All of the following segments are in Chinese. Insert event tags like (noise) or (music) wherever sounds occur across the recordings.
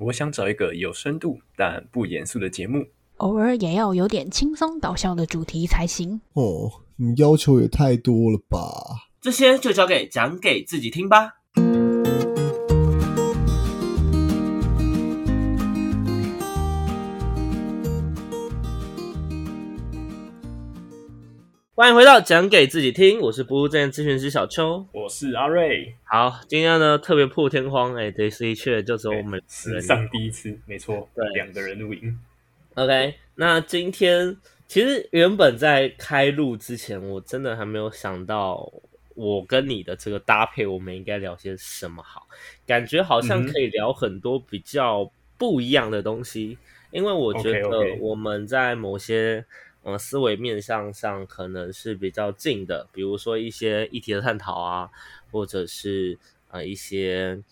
我想找一个有深度但不严肃的节目，偶尔也要有点轻松搞笑的主题才行。哦，你要求也太多了吧？这些就交给讲给自己听吧。欢迎回到讲给自己听，我是不务正业咨询师小邱。我是阿瑞，好，今天呢特别破天荒，哎，对，的确就只有我们史上第一次，没错，对两个人录音。OK，那今天其实原本在开录之前，我真的还没有想到我跟你的这个搭配，我们应该聊些什么好？感觉好像可以聊很多比较不一样的东西，因为我觉得我们在某些呃思维面向上可能是比较近的，比如说一些议题的探讨啊，或者是呃一些。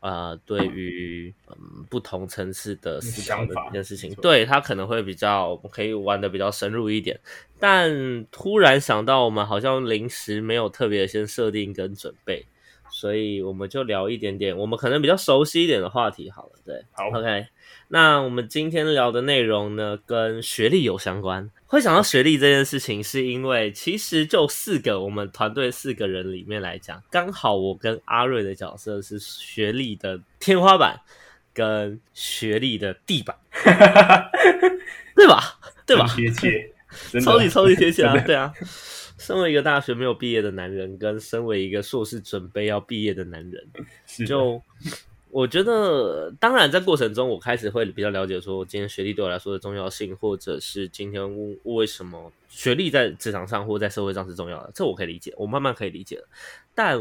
呃，对于嗯不同层次的思考的想法这件事情对他可能会比较可以玩的比较深入一点。但突然想到，我们好像临时没有特别先设定跟准备，所以我们就聊一点点我们可能比较熟悉一点的话题好了。对，好，OK。那我们今天聊的内容呢，跟学历有相关。会想到学历这件事情，是因为其实就四个我们团队四个人里面来讲，刚好我跟阿瑞的角色是学历的天花板跟学历的地板，(laughs) 对吧？对吧？很贴切，(laughs) 超级超级贴切啊！(laughs) 对啊，身为一个大学没有毕业的男人，跟身为一个硕士准备要毕业的男人，就我觉得，当然在过程中，我开始会比较了解说，今天学历对我来说的重要性，或者是今天为什么学历在职场上或在社会上是重要的，这我可以理解，我慢慢可以理解。但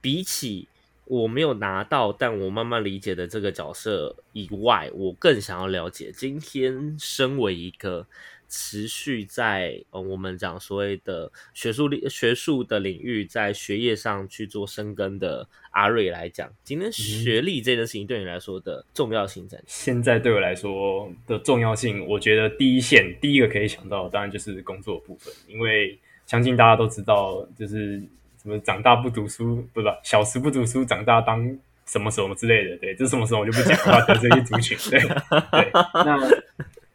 比起我没有拿到，但我慢慢理解的这个角色以外，我更想要了解今天身为一个持续在呃我们讲所谓的学术领学术的领域，在学业上去做深耕的阿瑞来讲，今天学历这件事情对你来说的重要性在哪？现在对我来说的重要性，我觉得第一线第一个可以想到，当然就是工作部分，因为相信大家都知道，就是什么长大不读书，不是吧小时不读书，长大当什么什么之类的，对，这什么时候我就不讲话的这些族群，对对。那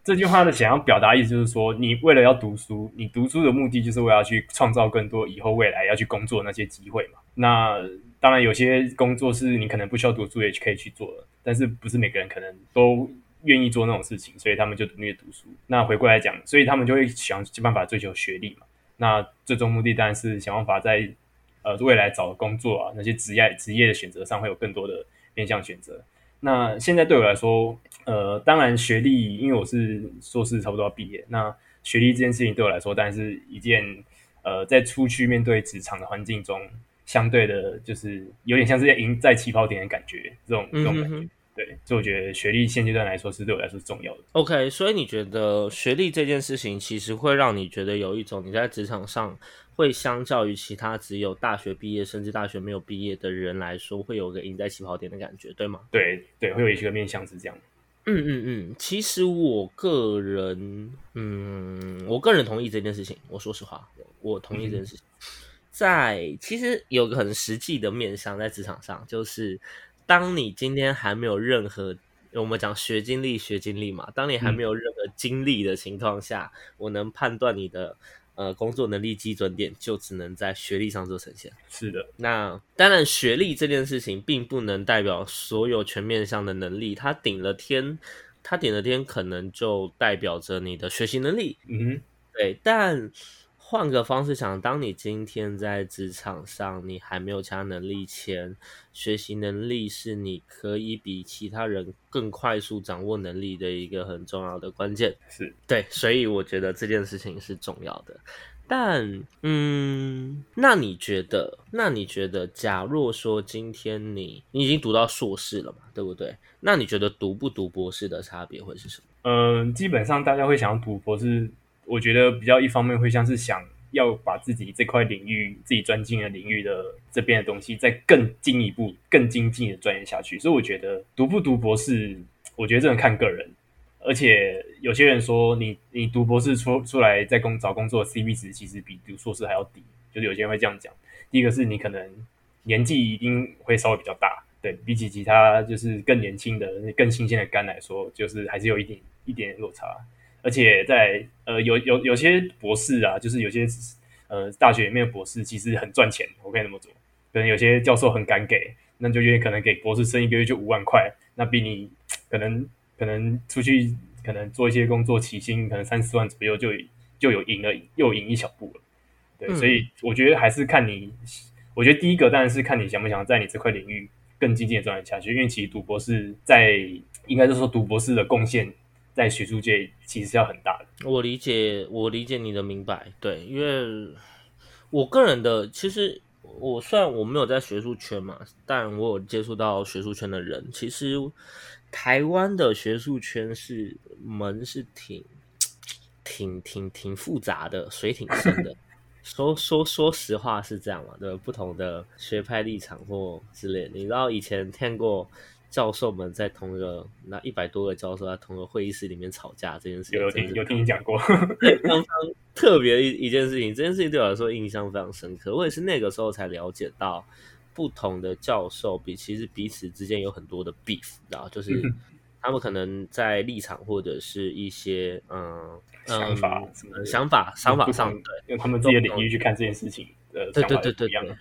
这句话的想要表达意思就是说，你为了要读书，你读书的目的就是为了去创造更多以后未来要去工作的那些机会嘛。那当然，有些工作是你可能不需要读书也可以去做的，但是不是每个人可能都愿意做那种事情，所以他们就努力读书。那回过来讲，所以他们就会想尽办法追求学历嘛。那最终目的当然是想办法在呃未来找工作啊那些职业职业的选择上会有更多的面向选择。那现在对我来说，呃，当然学历，因为我是硕士，差不多要毕业。那学历这件事情对我来说，当然是一件呃，在出去面对职场的环境中，相对的，就是有点像是在赢在起跑点的感觉，这种这种感觉。嗯哼哼对，所以我觉得学历现阶段来说是对我来说是重要的。OK，所以你觉得学历这件事情，其实会让你觉得有一种你在职场上会相较于其他只有大学毕业甚至大学没有毕业的人来说，会有个赢在起跑点的感觉，对吗？对对，会有一个面向是这样。嗯嗯嗯，其实我个人，嗯，我个人同意这件事情。我说实话，我我同意这件事情。在其实有个很实际的面向，在职场上，就是当你今天还没有任何我们讲学经历、学经历嘛，当你还没有任何经历的情况下，我能判断你的呃工作能力基准点，就只能在学历上做呈现。是的，那当然，学历这件事情并不能代表所有全面上的能力，它顶了天，它顶了天可能就代表着你的学习能力，嗯，对。但换个方式想，当你今天在职场上，你还没有其他能力前，学习能力是你可以比其他人更快速掌握能力的一个很重要的关键。是对，所以我觉得这件事情是重要的。但，嗯，那你觉得？那你觉得，假若说今天你你已经读到硕士了嘛，对不对？那你觉得读不读博士的差别会是什么？嗯，基本上大家会想要读博士，我觉得比较一方面会像是想要把自己这块领域、自己专精的领域的这边的东西，再更进一步、更精进的钻研下去。所以我觉得读不读博士，我觉得这能看个人。而且有些人说你，你读博士出出来在工找工作，CP 值其实比读硕士还要低，就是有些人会这样讲。第一个是你可能年纪一定会稍微比较大，对比起其他就是更年轻的、更新鲜的肝来说，就是还是有一点一点落差。而且在呃有有有些博士啊，就是有些呃大学里面的博士其实很赚钱，我可以那么做。可能有些教授很敢给，那就愿意可能给博士生一个月就五万块，那比你可能可能出去可能做一些工作起薪可能三四万左右就就有赢了，又赢一小步了。对，所以我觉得还是看你，我觉得第一个当然是看你想不想在你这块领域更精进的钻研下去，因为其实读博士在应该是说读博士的贡献在学术界其实是要很大的。我理解，我理解你的明白，对，因为我个人的其实我虽然我没有在学术圈嘛，但我有接触到学术圈的人，其实台湾的学术圈是门是挺挺挺挺复杂的，水挺深的。(laughs) 说说说实话是这样嘛？对，不同的学派立场或之类，你知道以前听过教授们在同一个那一百多个教授在同一个会议室里面吵架这件事情，有听有听你讲过，(laughs) 非常特别一一件事情。这件事情对我来说印象非常深刻，我也是那个时候才了解到不同的教授比其实彼此之间有很多的 beef，然后就是他们可能在立场或者是一些嗯。想法什么想法想法上，对，用他们自己的领域去看这件事情，呃，对对对对对，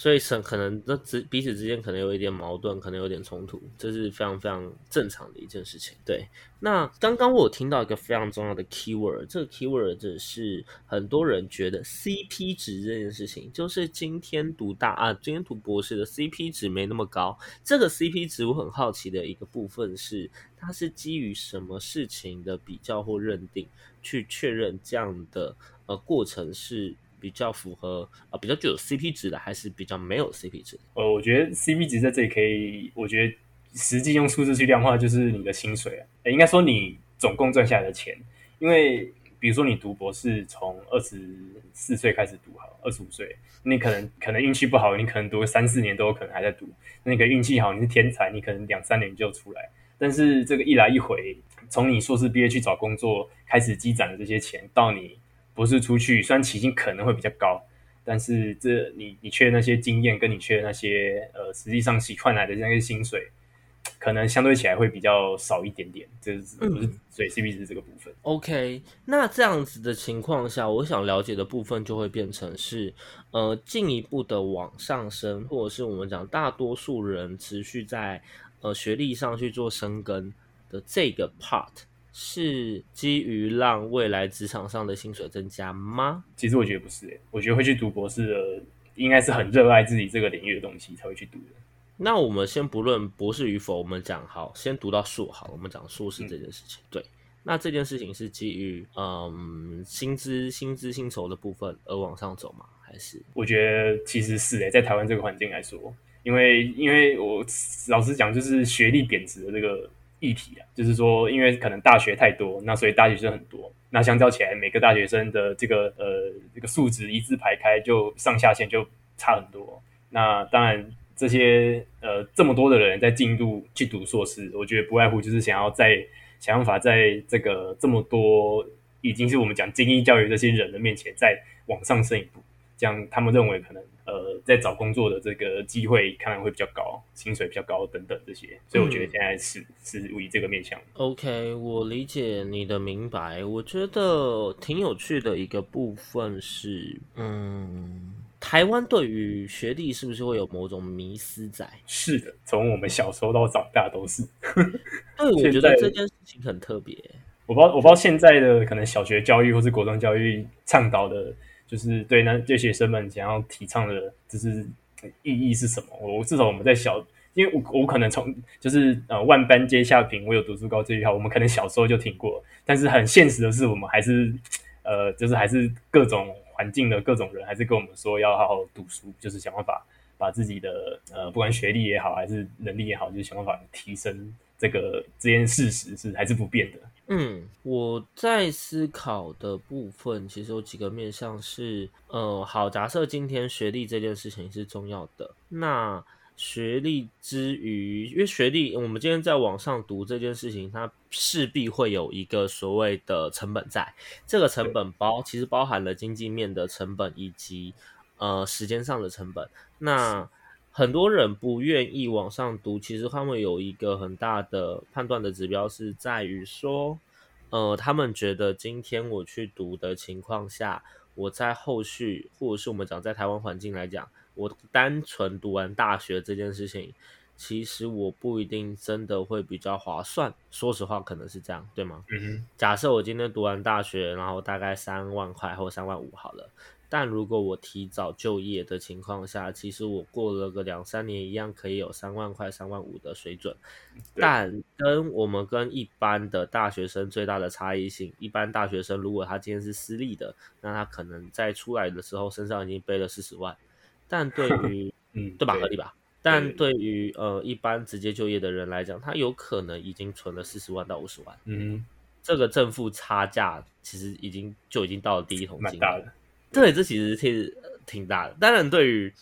所以是可能这之彼此之间可能有一点矛盾，可能有点冲突，这是非常非常正常的一件事情。对，那刚刚我有听到一个非常重要的 keyword，这个 keyword 就是很多人觉得 CP 值这件事情，就是今天读大啊，今天读博士的 CP 值没那么高。这个 CP 值我很好奇的一个部分是，它是基于什么事情的比较或认定？去确认这样的呃过程是比较符合啊比较具有 CP 值的，还是比较没有 CP 值？呃，我觉得 CP 值在这里可以，我觉得实际用数字去量化，就是你的薪水啊，应该说你总共赚下来的钱。因为比如说你读博士，从二十四岁开始读，好，二十五岁，你可能可能运气不好，你可能读三四年都有可能还在读。那个运气好，你是天才，你可能两三年就出来。但是这个一来一回。从你硕士毕业去找工作开始积攒的这些钱，到你博士出去，虽然起薪可能会比较高，但是这你你缺那些经验，跟你缺那些呃，实际上洗换来的那些薪水，可能相对起来会比较少一点点。这是不是所以 CP 值这个部分？OK，那这样子的情况下，我想了解的部分就会变成是呃进一步的往上升，或者是我们讲大多数人持续在呃学历上去做深耕。的这个 part 是基于让未来职场上的薪水增加吗？其实我觉得不是，我觉得会去读博士的，应该是很热爱自己这个领域的东西才会去读的。那我们先不论博士与否，我们讲好，先读到硕好，我们讲硕士这件事情。对，那这件事情是基于嗯薪资、薪资、薪酬的部分而往上走吗？还是？我觉得其实是诶，在台湾这个环境来说，因为因为我老实讲，就是学历贬值的这个。议题啊，就是说，因为可能大学太多，那所以大学生很多，那相较起来，每个大学生的这个呃这个素质一字排开，就上下限就差很多。那当然，这些呃这么多的人在进入去读硕士，我觉得不外乎就是想要在想法在这个这么多已经是我们讲精英教育这些人的面前再往上升一步，这样他们认为可能。呃，在找工作的这个机会看来会比较高，薪水比较高等等这些，所以我觉得现在是是以这个面向。OK，我理解你的明白。我觉得挺有趣的一个部分是，嗯，台湾对于学历是不是会有某种迷思在？是的，从我们小时候到长大都是。(laughs) 对，我觉得这件事情很特别。我不知道，我不知道现在的可能小学教育或是国中教育倡导的。就是对那对学生们想要提倡的，就是意义是什么？我至少我们在小，因为我我可能从就是呃万般皆下品，我有读书高这句话，我们可能小时候就听过。但是很现实的是，我们还是呃，就是还是各种环境的各种人，还是跟我们说要好好读书，就是想办法把自己的呃，不管学历也好，还是能力也好，就是想办法提升。这个这件事实是还是不变的。嗯，我在思考的部分其实有几个面向是，呃，好，假设今天学历这件事情是重要的，那学历之余，因为学历，我们今天在网上读这件事情，它势必会有一个所谓的成本在，这个成本包其实包含了经济面的成本以及呃时间上的成本，那。很多人不愿意往上读，其实他们有一个很大的判断的指标是在于说，呃，他们觉得今天我去读的情况下，我在后续或者是我们讲在台湾环境来讲，我单纯读完大学这件事情，其实我不一定真的会比较划算。说实话，可能是这样，对吗？嗯哼，假设我今天读完大学，然后大概三万块或三万五好了。但如果我提早就业的情况下，其实我过了个两三年，一样可以有三万块、三万五的水准。但跟我们跟一般的大学生最大的差异性，一般大学生如果他今天是私立的，那他可能在出来的时候身上已经背了四十万。但对 (laughs) 于嗯，对吧？合理吧？但对于呃一般直接就业的人来讲，他有可能已经存了四十万到五十万。嗯，这个正负差价其实已经就已经到了第一桶金，蛮大的。对，这其实是挺大的。当然，对于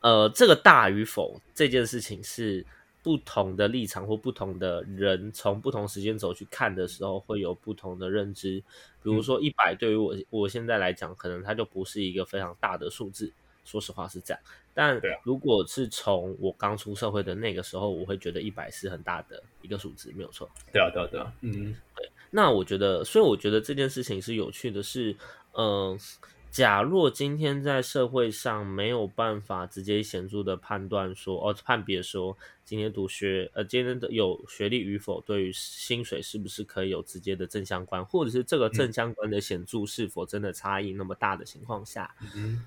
呃这个大与否这件事情，是不同的立场或不同的人从不同时间轴去看的时候，会有不同的认知。比如说，一百对于我我现在来讲，可能它就不是一个非常大的数字。说实话是这样。但如果是从我刚出社会的那个时候，我会觉得一百是很大的一个数字，没有错。对啊，对啊，对啊。嗯，对。那我觉得，所以我觉得这件事情是有趣的，是嗯。假若今天在社会上没有办法直接显著的判断说，哦，判别说今天读学，呃，今天的有学历与否，对于薪水是不是可以有直接的正相关，或者是这个正相关的显著是否真的差异那么大的情况下，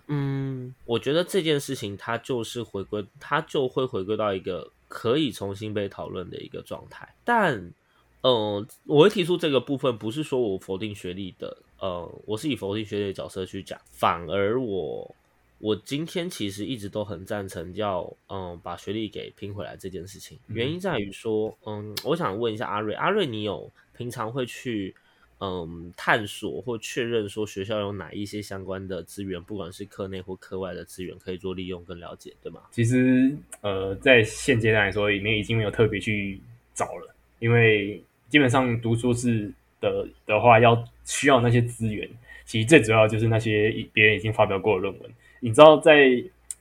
嗯，我觉得这件事情它就是回归，它就会回归到一个可以重新被讨论的一个状态。但，嗯，我会提出这个部分，不是说我否定学历的。呃，我是以否定学历的角色去讲，反而我我今天其实一直都很赞成要嗯把学历给拼回来这件事情。原因在于说，嗯，我想问一下阿瑞，阿瑞，你有平常会去嗯探索或确认说学校有哪一些相关的资源，不管是课内或课外的资源可以做利用跟了解，对吗？其实呃，在现阶段来说，里面已经没有特别去找了，因为基本上读书是。的的话，要需要那些资源，其实最主要就是那些别人已经发表过的论文。你知道，在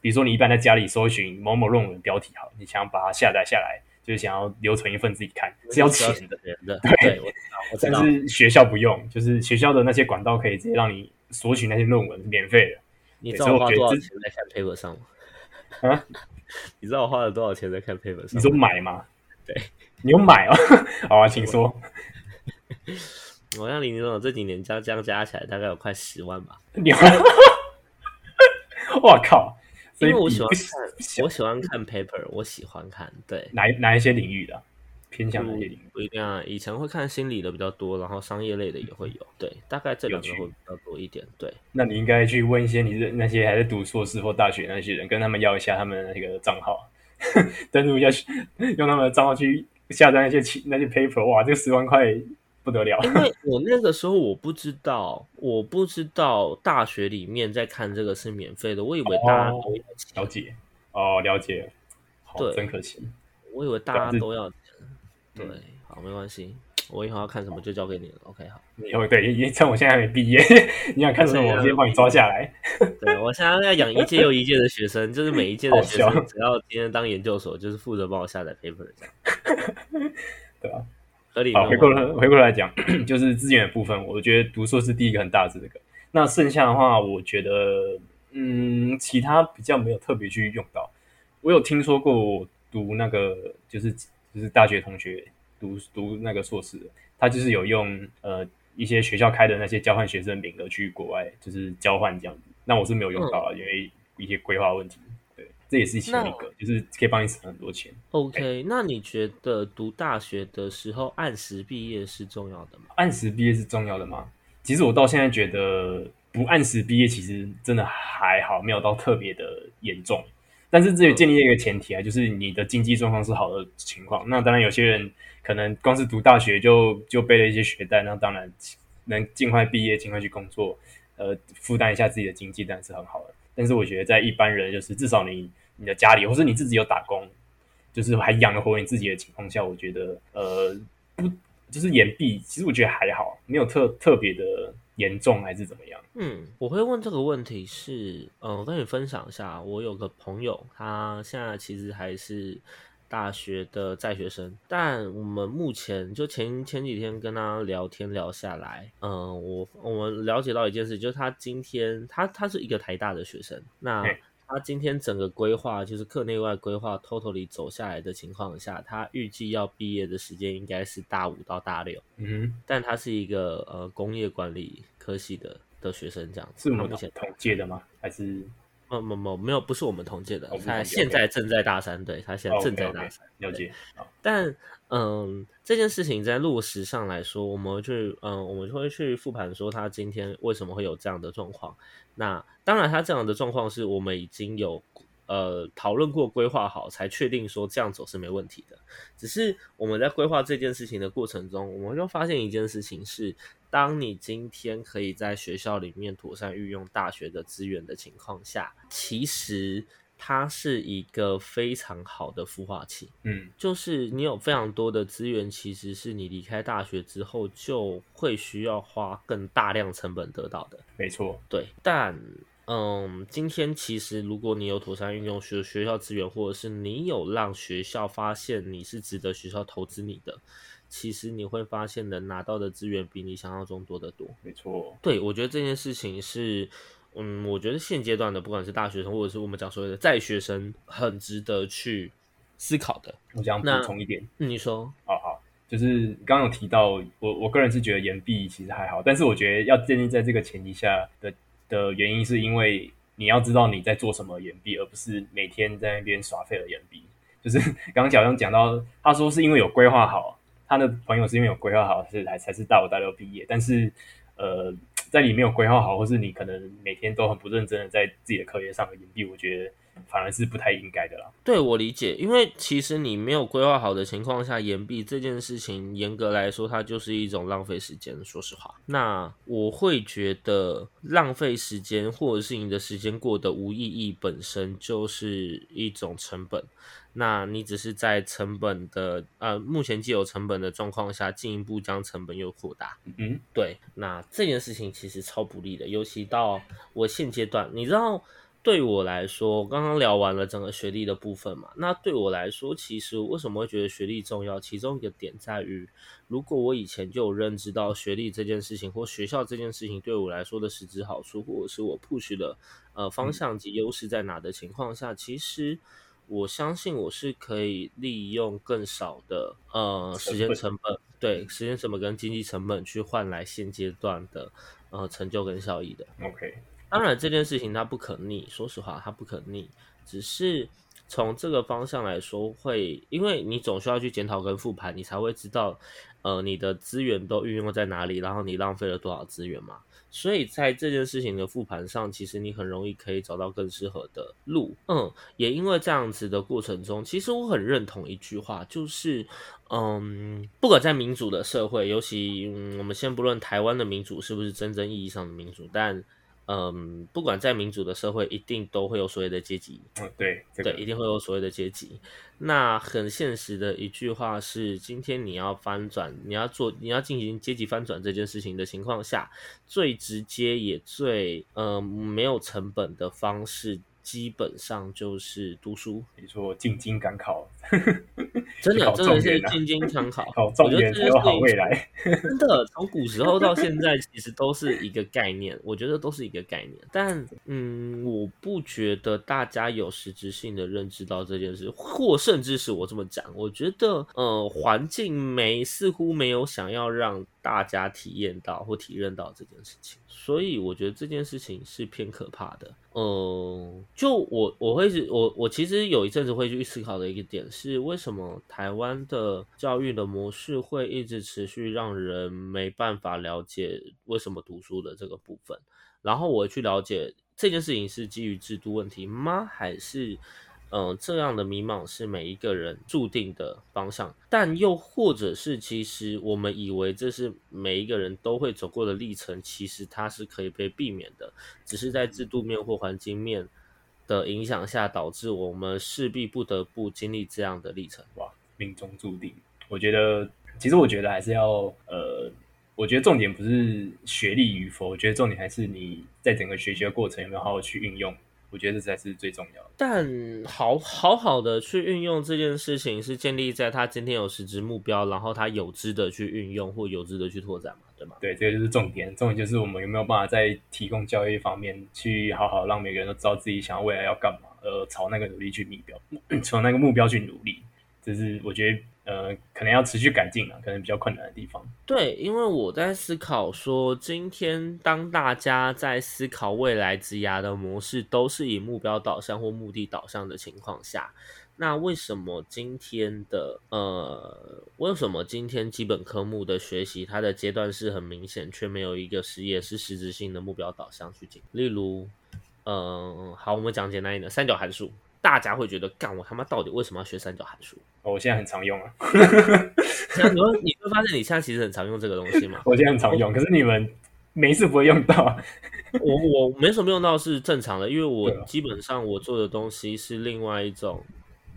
比如说你一般在家里搜寻某某论文标题，好，你想要把它下载下来，就是想要留存一份自己看，是要钱的。对，但是学校不用，就是学校的那些管道可以直接让你索取那些论文，免费的。你知道我花多少钱在看 paper 上吗？啊？(laughs) 你知道我花了多少钱在看 paper 上？你说买吗？对，你有买哦。(laughs) 好啊，请说。(laughs) 我像林总这几年加这样加起来大概有快十万吧。我靠！因为我喜欢看，我喜欢看 paper，我喜欢看。对，哪哪一些领域的？偏向哪些领域？不一定啊。以前会看心理的比较多，然后商业类的也会有。对，大概这两个会比较多一点。对，那你应该去问一些你那些还在读硕士或大学那些人，跟他们要一下他们那个账号，(laughs) 登录一下，用他们的账号去。下载那些那些 paper，哇，这个十万块不得了。(laughs) 因为我那个时候我不知道，我不知道大学里面在看这个是免费的，我以为大家都了解哦，了解，好，真可惜，我以为大家都要钱。对，好，没关系，我以后要看什么就交给你了。OK，好，以后对，因趁我现在还没毕业，(laughs) 你想看什么，我直接帮你抓下来。(laughs) 对我现在要养一届又一届的学生，就是每一届的学生，只要今天当研究所，就是负责帮我下载 paper 这样。对啊，合理。好，回过来回过来讲，就是资源的部分，我觉得读硕是第一个很大的这个。那剩下的话，我觉得，嗯，其他比较没有特别去用到。我有听说过读那个，就是就是大学同学读读那个硕士，他就是有用呃一些学校开的那些交换学生名额去国外，就是交换这样子。那我是没有用到啊，因为一些规划问题。对，这也是其中一个，就是可以帮你省很多钱。OK，那你觉得读大学的时候按时毕业是重要的吗？按时毕业是重要的吗？其实我到现在觉得不按时毕业，其实真的还好，没有到特别的严重。但是这也建立一个前提啊，就是你的经济状况是好的情况。那当然，有些人可能光是读大学就就背了一些学贷，那当然能尽快毕业，尽快去工作。呃，负担一下自己的经济，当然是很好的。但是我觉得，在一般人就是至少你你的家里，或是你自己有打工，就是还养得活你自己的情况下，我觉得呃不就是延毕，其实我觉得还好，没有特特别的严重还是怎么样？嗯，我会问这个问题是，嗯，我跟你分享一下，我有个朋友，他现在其实还是大学的在学生，但我们目前就前前几天跟他聊天聊下来，嗯，我我们了解到一件事，就是他今天他他是一个台大的学生，那嘿他今天整个规划就是课内外规划 totally 走下来的情况下，他预计要毕业的时间应该是大五到大六。嗯但他是一个呃工业管理科系的的学生，这样，子。是我们同届的吗？还是没没没没有，不是我们同届的他现在正在大三，对他现在正在大三。了解？但嗯，这件事情在落实上来说，我们会去嗯，我们就会去复盘说他今天为什么会有这样的状况。那当然，他这样的状况是我们已经有呃讨论过、规划好，才确定说这样走是没问题的。只是我们在规划这件事情的过程中，我们就发现一件事情是，当你今天可以在学校里面妥善运用大学的资源的情况下，其实它是一个非常好的孵化器。嗯，就是你有非常多的资源，其实是你离开大学之后就会需要花更大量成本得到的。没错，对，但嗯，今天其实如果你有妥善运用学学校资源，或者是你有让学校发现你是值得学校投资你的，其实你会发现能拿到的资源比你想象中多得多。没错，对，我觉得这件事情是，嗯，我觉得现阶段的不管是大学生，或者是我们讲所谓的在学生，很值得去思考的。我想补充一点，嗯你说，好好，就是刚刚有提到，我我个人是觉得延毕其实还好，但是我觉得要建立在这个前提下的的原因，是因为你要知道你在做什么延毕，而不是每天在那边耍废的延毕。就是 (laughs) 刚刚小张讲到，他说是因为有规划好，他的朋友是因为有规划好，是才才是大五大六毕业，但是呃，在你没有规划好，或是你可能每天都很不认真的在自己的课业上的延毕，我觉得反而是不太应该的啦。对我理解，因为其实你没有规划好的情况下延毕这件事情，严格来说，它就是一种浪费时间。说实话，那我会觉得浪费时间，或者是你的时间过得无意义，本身就是一种成本。那你只是在成本的呃目前既有成本的状况下，进一步将成本又扩大。嗯，对，那这件事情其实超不利的，尤其到我现阶段，你知道，对我来说，刚刚聊完了整个学历的部分嘛，那对我来说，其实为什么会觉得学历重要？其中一个点在于，如果我以前就有认知到学历这件事情或学校这件事情对我来说的实质好处，或者是我 push 的呃方向及优势在哪的情况下，其实。我相信我是可以利用更少的呃时间成本，对时间成本跟经济成本去换来现阶段的呃成就跟效益的。OK，当然这件事情它不可逆，说实话它不可逆，只是从这个方向来说会，因为你总需要去检讨跟复盘，你才会知道呃你的资源都运用在哪里，然后你浪费了多少资源嘛。所以在这件事情的复盘上，其实你很容易可以找到更适合的路。嗯，也因为这样子的过程中，其实我很认同一句话，就是嗯，不管在民主的社会，尤其、我们先不论台湾的民主是不是真正意义上的民主，但嗯，不管在民主的社会，一定都会有所谓的阶级嗯，对，这个对，一定会有所谓的阶级。那很现实的一句话是：今天你要翻转，你要做，你要进行阶级翻转这件事情的情况下，最直接也最呃没有成本的方式，基本上就是读书。比如说进京赶考，(laughs) 真的，真的是状元啊进京常考，(laughs) 考状我觉得元才有好这件事情未来。(laughs) 真的，从古时候到现在，其实都是一个概念，我觉得都是一个概念。但嗯，我不觉得大家有实质性的认知到这件事，或甚至是我这么讲，我觉得呃，环境没似乎没有想要让大家体验到或体认到这件事情，所以我觉得这件事情是偏可怕的。嗯，就我我会是我我其实有一阵子会去思考的一个点是，为什么台湾的教育的模式会一直持续让人没办法了解为什么读书的这个部分，然后我去了解这件事情是基于制度问题吗？还是嗯、这样的迷茫是每一个人注定的方向？但又或者是其实我们以为这是每一个人都会走过的历程，其实它是可以被避免的。只是在制度面或环境面的影响下，导致我们势必不得不经历这样的历程。哇，命中注定。我觉得，其实我觉得还是要呃，我觉得重点不是学历与否，我觉得重点还是你在整个学习的过程有没有好好去运用。我觉得这才是最重要的。但好好好的去运用这件事情，是建立在他今天有实质目标，然后他有知的去运用或有知的去拓展嘛，对吗？对，这个就是重点。重点就是我们有没有办法在提供教育方面，去好好让每个人都知道自己想要未来要干嘛，呃，朝那个努力去目标，(clears throat) 朝那个目标去努力。这是我觉得。呃，可能要持续改进了，可能比较困难的地方。对，因为我在思考说，今天当大家在思考未来职涯的模式都是以目标导向或目的导向的情况下，那为什么今天的呃，为什么今天基本科目的学习它的阶段是很明显，却没有一个实验是实质性的目标导向去进？例如，嗯，好，我们讲简单一点，三角函数。大家会觉得，干我他妈到底为什么要学三角函数？我现在很常用啊。(laughs) 你说你会发现你现在其实很常用这个东西吗？(laughs) 我现在很常用，可是你们没事不会用到。我我没什么用到是正常的，因为我基本上我做的东西是另外一种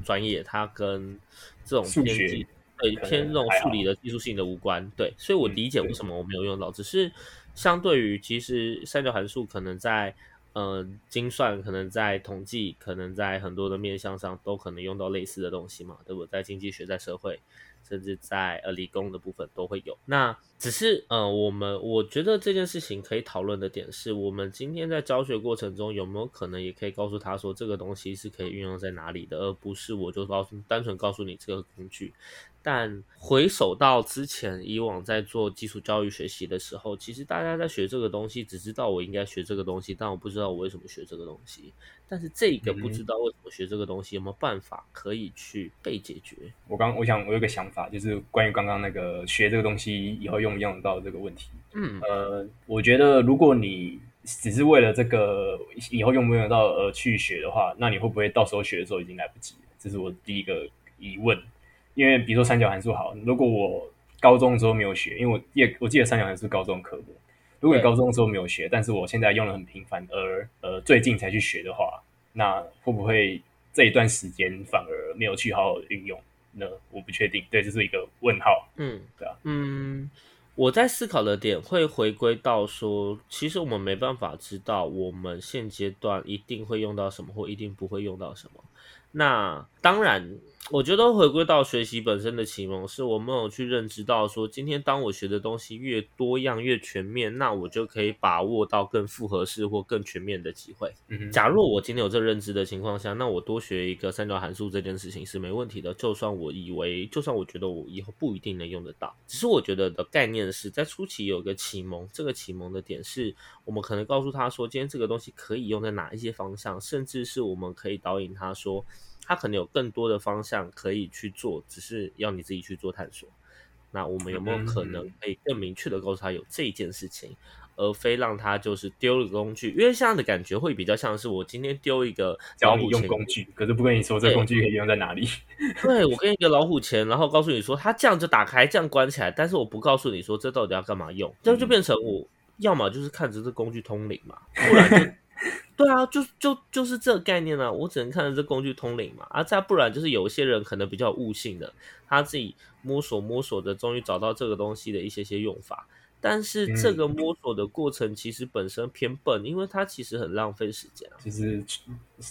专业，它跟这种偏技对偏这种数理的技术性的无关。对，所以我理解为什么我没有用到，只是相对于其实三角函数可能在。呃，精算可能在统计，可能在很多的面向上都可能用到类似的东西嘛，对不？在经济学，在社会，甚至在呃理工的部分都会有。那只是呃，我们我觉得这件事情可以讨论的点是，我们今天在教学过程中有没有可能也可以告诉他说，这个东西是可以运用在哪里的，而不是我就告诉单纯告诉你这个工具。但回首到之前以往在做基础教育学习的时候，其实大家在学这个东西，只知道我应该学这个东西，但我不知道我为什么学这个东西。但是这个不知道为什么学这个东西，有没有办法可以去被解决？我刚我想我有个想法，就是关于刚刚那个学这个东西以后用不用到这个问题。嗯，呃，我觉得如果你只是为了这个以后用不用得到而去学的话，那你会不会到时候学的时候已经来不及了？这是我第一个疑问。因为比如说三角函数好，如果我高中的时候没有学，因为我记我记得三角函数高中科目。如果你高中的时候没有学，但是我现在用的很频繁，而呃最近才去学的话，那会不会这一段时间反而没有去好好运用？呢？我不确定，对，这是一个问号。嗯，对啊，嗯，我在思考的点会回归到说，其实我们没办法知道我们现阶段一定会用到什么，或一定不会用到什么。那当然。我觉得回归到学习本身的启蒙，是我们有去认知到说，今天当我学的东西越多样、越全面，那我就可以把握到更复合式或更全面的机会。嗯，假若我今天有这认知的情况下，那我多学一个三角函数这件事情是没问题的。就算我以为，就算我觉得我以后不一定能用得到，只是我觉得的概念是在初期有个启蒙，这个启蒙的点是我们可能告诉他说，今天这个东西可以用在哪一些方向，甚至是我们可以导引他说。他可能有更多的方向可以去做，只是要你自己去做探索。那我们有没有可能可以更明确的告诉他有这件事情，而非让他就是丢了工具？因为这样的感觉会比较像是我今天丢一个老虎用工具，可是不跟你说这工具可以用在哪里。对我跟一个老虎钳，然后告诉你说它这样就打开，这样关起来，但是我不告诉你说这到底要干嘛用，这样就变成我要么就是看着这工具通灵嘛，不然就。(laughs) 对啊，就就就是这个概念啊，我只能看着这工具通灵嘛，啊，再不然就是有些人可能比较悟性的，他自己摸索摸索的，终于找到这个东西的一些些用法。但是这个摸索的过程其实本身偏笨，因为它其实很浪费时间啊。其实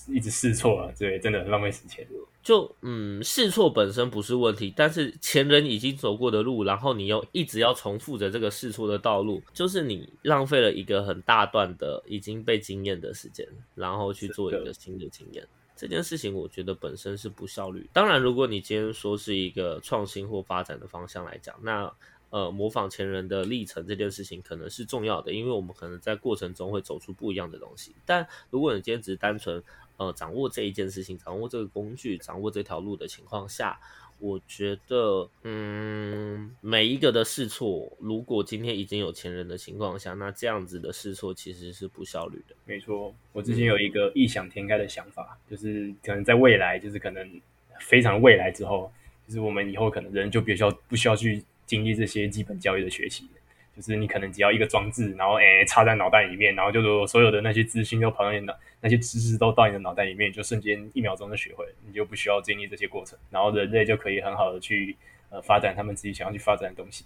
一直试错啊，对，真的很浪费时间。就嗯，试错本身不是问题，但是前人已经走过的路，然后你又一直要重复着这个试错的道路，就是你浪费了一个很大段的已经被经验的时间，然后去做一个新的经验。这件事情我觉得本身是不效率。当然，如果你今天说是一个创新或发展的方向来讲，那。呃，模仿前人的历程这件事情可能是重要的，因为我们可能在过程中会走出不一样的东西。但如果你今天只是单纯呃掌握这一件事情，掌握这个工具，掌握这条路的情况下，我觉得，嗯，每一个的试错，如果今天已经有前人的情况下，那这样子的试错其实是不效率的。没错，我之前有一个异想天开的想法，就是可能在未来，就是可能非常未来之后，就是我们以后可能人就比较不需要去。经历这些基本教育的学习，就是你可能只要一个装置，然后诶插在脑袋里面，然后就所有的那些资讯都跑到你脑，那些知识都到你的脑袋里面，就瞬间一秒钟就学会，你就不需要经历这些过程，然后人类就可以很好的去呃发展他们自己想要去发展的东西。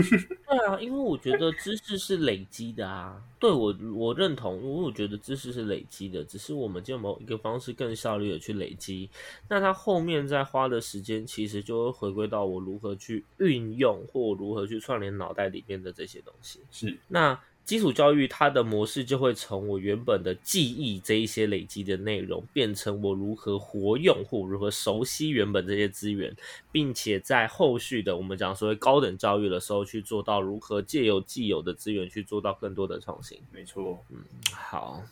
(laughs) 对啊，因为我觉得知识是累积的啊。对我我认同，因为我觉得知识是累积的，只是我们就某一个方式更效率的去累积。那他后面再花的时间，其实就会回归到我如何去运用，或如何去串联脑袋里面的这些东西。是，那基础教育它的模式就会从我原本的记忆这一些累积的内容，变成我如何活用或如何熟悉原本这些资源，并且在后续的我们讲所谓高等教育的时候，去做到如何借由既有的资源去做到更多的创新。没错，嗯，好。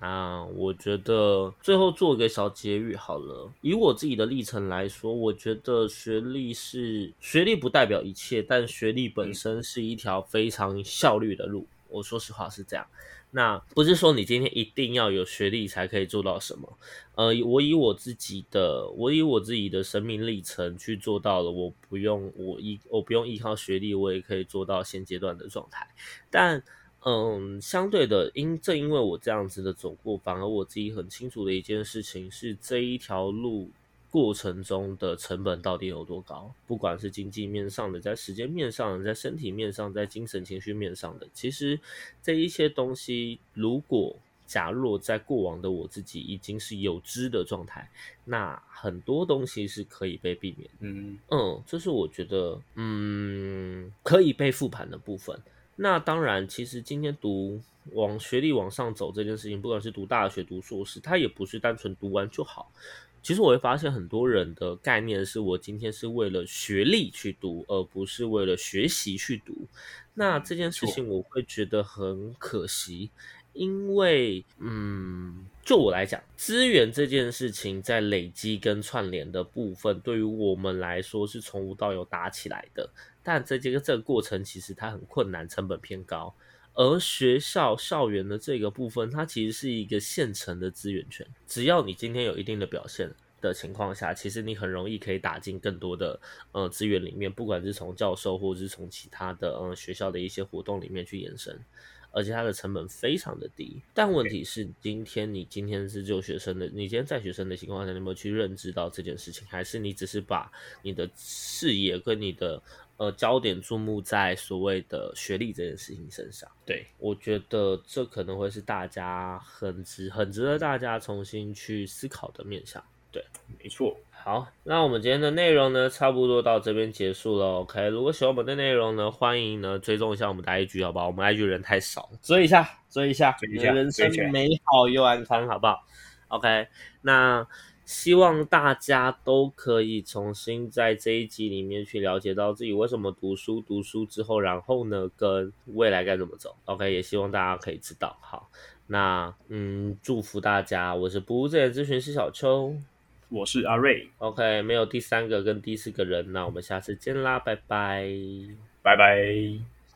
那我觉得最后做一个小结语好了。以我自己的历程来说，我觉得学历是学历不代表一切，但学历本身是一条非常效率的路。我说实话是这样。那不是说你今天一定要有学历才可以做到什么。呃，我以我自己的，我以我自己的生命历程去做到了，我不用我依我不用依靠学历，我也可以做到现阶段的状态。但嗯，相对的，因正因为我这样子的走过，反而我自己很清楚的一件事情是，这一条路过程中的成本到底有多高？不管是经济面上的，在时间面上的，在身体面上，在精神情绪面上的，其实这一些东西，如果假若在过往的我自己已经是有知的状态，那很多东西是可以被避免。嗯嗯，这是我觉得嗯可以被复盘的部分。那当然，其实今天读往学历往上走这件事情，不管是读大学、读硕士，它也不是单纯读完就好。其实我会发现，很多人的概念是我今天是为了学历去读，而不是为了学习去读。那这件事情我会觉得很可惜，因为，嗯，就我来讲，资源这件事情在累积跟串联的部分，对于我们来说是从无到有打起来的。但这这个这个过程其实它很困难，成本偏高。而学校校园的这个部分，它其实是一个现成的资源圈。只要你今天有一定的表现的情况下，其实你很容易可以打进更多的呃资源里面，不管是从教授或者是从其他的呃学校的一些活动里面去延伸。而且它的成本非常的低。但问题是，今天你今天是就学生的，你今天在学生的情况下，你有没有去认知到这件事情？还是你只是把你的视野跟你的呃焦点注目在所谓的学历这件事情身上？对我觉得这可能会是大家很值很值得大家重新去思考的面向。对，没错。好，那我们今天的内容呢，差不多到这边结束了。OK，如果喜欢我们的内容呢，欢迎呢追踪一下我们的 IG，好不好？我们 IG 人太少，追一下，追一下，追一下，人生美好又安康，好不好？OK，那希望大家都可以重新在这一集里面去了解到自己为什么读书，读书之后，然后呢，跟未来该怎么走。OK，也希望大家可以知道。好，那嗯，祝福大家，我是不务正业咨询师小邱。我是阿瑞，OK，没有第三个跟第四个人，那我们下次见啦，拜拜，拜拜。